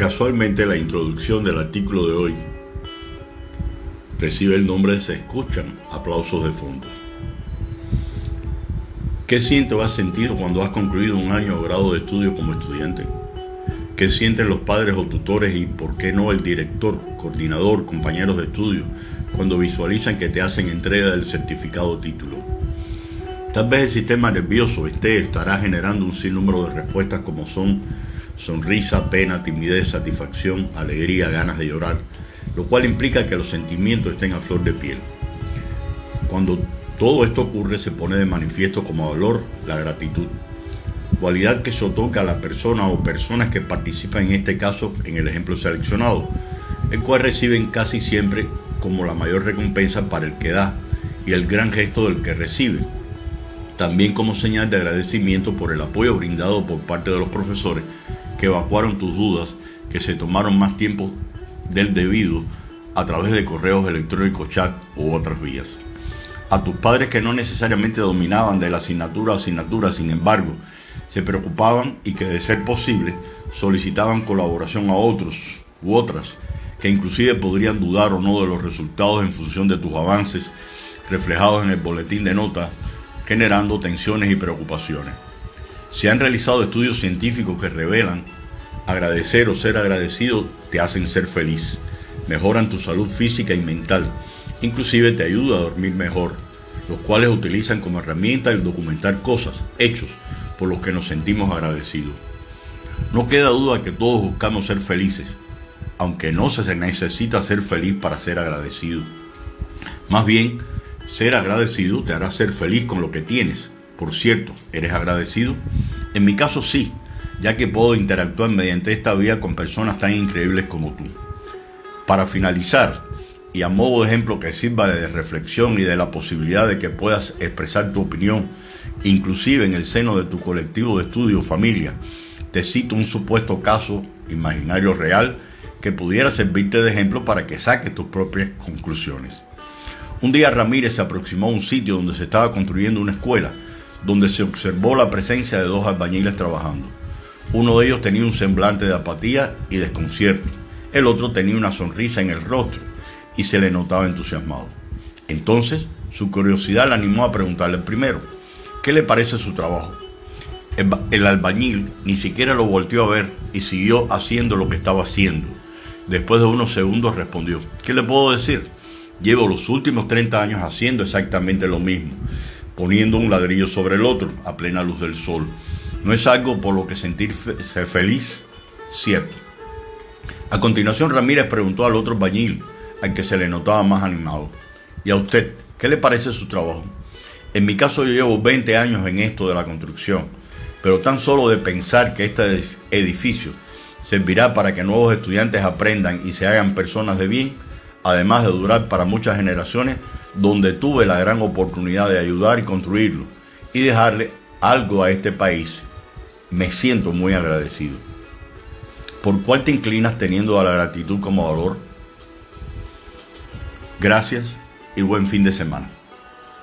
Casualmente la introducción del artículo de hoy recibe el nombre Se escuchan aplausos de fondo. ¿Qué sientes o has sentido cuando has concluido un año o grado de estudio como estudiante? ¿Qué sienten los padres o tutores y por qué no el director, coordinador, compañeros de estudio cuando visualizan que te hacen entrega del certificado título? Tal vez el sistema nervioso esté estará generando un sinnúmero de respuestas como son sonrisa, pena, timidez, satisfacción, alegría, ganas de llorar, lo cual implica que los sentimientos estén a flor de piel. Cuando todo esto ocurre se pone de manifiesto como valor la gratitud, cualidad que se otorga a la persona o personas que participan en este caso en el ejemplo seleccionado, el cual reciben casi siempre como la mayor recompensa para el que da y el gran gesto del que recibe. También como señal de agradecimiento por el apoyo brindado por parte de los profesores que evacuaron tus dudas, que se tomaron más tiempo del debido a través de correos electrónicos, chat u otras vías. A tus padres que no necesariamente dominaban de la asignatura a asignatura, sin embargo, se preocupaban y que de ser posible solicitaban colaboración a otros u otras que inclusive podrían dudar o no de los resultados en función de tus avances reflejados en el boletín de notas, generando tensiones y preocupaciones. Se han realizado estudios científicos que revelan agradecer o ser agradecido te hacen ser feliz, mejoran tu salud física y mental, inclusive te ayuda a dormir mejor, los cuales utilizan como herramienta el documentar cosas, hechos, por los que nos sentimos agradecidos. No queda duda que todos buscamos ser felices, aunque no se necesita ser feliz para ser agradecido. Más bien, ser agradecido te hará ser feliz con lo que tienes, por cierto, ¿eres agradecido? En mi caso sí, ya que puedo interactuar mediante esta vía con personas tan increíbles como tú. Para finalizar, y a modo de ejemplo que sirva de reflexión y de la posibilidad de que puedas expresar tu opinión, inclusive en el seno de tu colectivo de estudio o familia, te cito un supuesto caso imaginario real que pudiera servirte de ejemplo para que saques tus propias conclusiones. Un día Ramírez se aproximó a un sitio donde se estaba construyendo una escuela donde se observó la presencia de dos albañiles trabajando. Uno de ellos tenía un semblante de apatía y desconcierto. El otro tenía una sonrisa en el rostro y se le notaba entusiasmado. Entonces, su curiosidad le animó a preguntarle primero, ¿qué le parece su trabajo? El, albañil ni siquiera lo volteó a ver y siguió haciendo lo que estaba haciendo. Después de unos segundos respondió, ¿qué le puedo decir? Llevo los últimos 30 años haciendo exactamente lo mismo poniendo un ladrillo sobre el otro a plena luz del sol. No es algo por lo que sentirse feliz, cierto. A continuación Ramírez preguntó al otro bañil, al que se le notaba más animado. ¿Y a usted, qué le parece su trabajo? En mi caso yo llevo 20 años en esto de la construcción, pero tan solo de pensar que este edificio servirá para que nuevos estudiantes aprendan y se hagan personas de bien, además de durar para muchas generaciones, donde tuve la gran oportunidad de ayudar y construirlo y dejarle algo a este país, me siento muy agradecido. ¿Por cuál te inclinas teniendo a la gratitud como valor? Gracias y buen fin de semana.